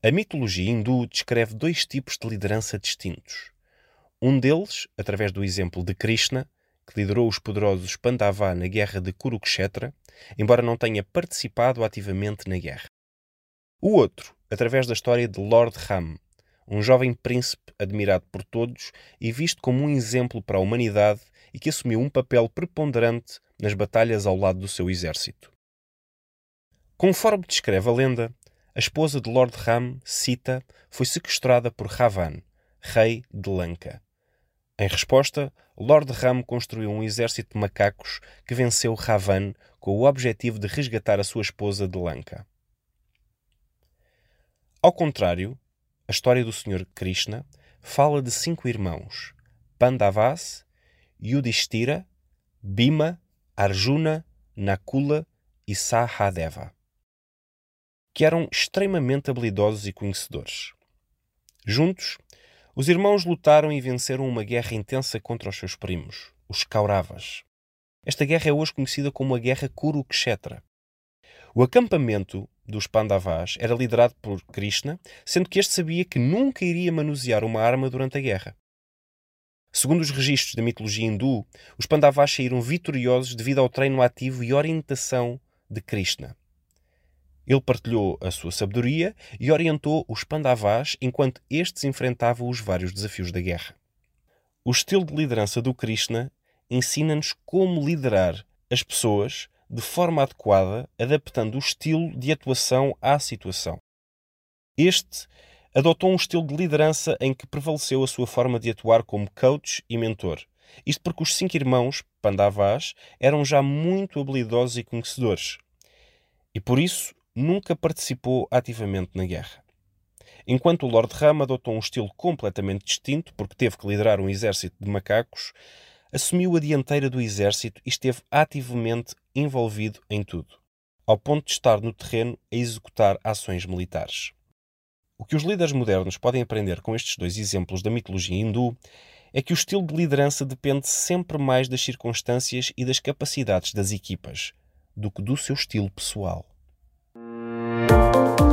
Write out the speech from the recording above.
A mitologia hindu descreve dois tipos de liderança distintos. Um deles, através do exemplo de Krishna, que liderou os poderosos Pandava na guerra de Kurukshetra, embora não tenha participado ativamente na guerra. O outro, através da história de Lord Ram, um jovem príncipe admirado por todos e visto como um exemplo para a humanidade e que assumiu um papel preponderante nas batalhas ao lado do seu exército. Conforme descreve a lenda, a esposa de Lord Ram, Sita, foi sequestrada por Ravan, rei de Lanka. Em resposta, Lord Ram construiu um exército de macacos que venceu Ravan com o objetivo de resgatar a sua esposa de Lanka. Ao contrário, a história do Sr. Krishna fala de cinco irmãos: Pandavas, Yudhishthira, Bhima, Arjuna, Nakula e Sahadeva, que eram extremamente habilidosos e conhecedores. Juntos, os irmãos lutaram e venceram uma guerra intensa contra os seus primos, os Kauravas. Esta guerra é hoje conhecida como a Guerra Kurukshetra. O acampamento dos Pandavas era liderado por Krishna, sendo que este sabia que nunca iria manusear uma arma durante a guerra. Segundo os registros da mitologia hindu, os Pandavas saíram vitoriosos devido ao treino ativo e orientação de Krishna. Ele partilhou a sua sabedoria e orientou os Pandavas enquanto estes enfrentavam os vários desafios da guerra. O estilo de liderança do Krishna ensina-nos como liderar as pessoas de forma adequada, adaptando o estilo de atuação à situação. Este adotou um estilo de liderança em que prevaleceu a sua forma de atuar como coach e mentor. Isto porque os cinco irmãos, Pandavas, eram já muito habilidosos e conhecedores. E por isso nunca participou ativamente na guerra. Enquanto o Lord Ram adotou um estilo completamente distinto, porque teve que liderar um exército de macacos, assumiu a dianteira do exército e esteve ativamente envolvido em tudo, ao ponto de estar no terreno a executar ações militares. O que os líderes modernos podem aprender com estes dois exemplos da mitologia hindu é que o estilo de liderança depende sempre mais das circunstâncias e das capacidades das equipas do que do seu estilo pessoal. Thank you.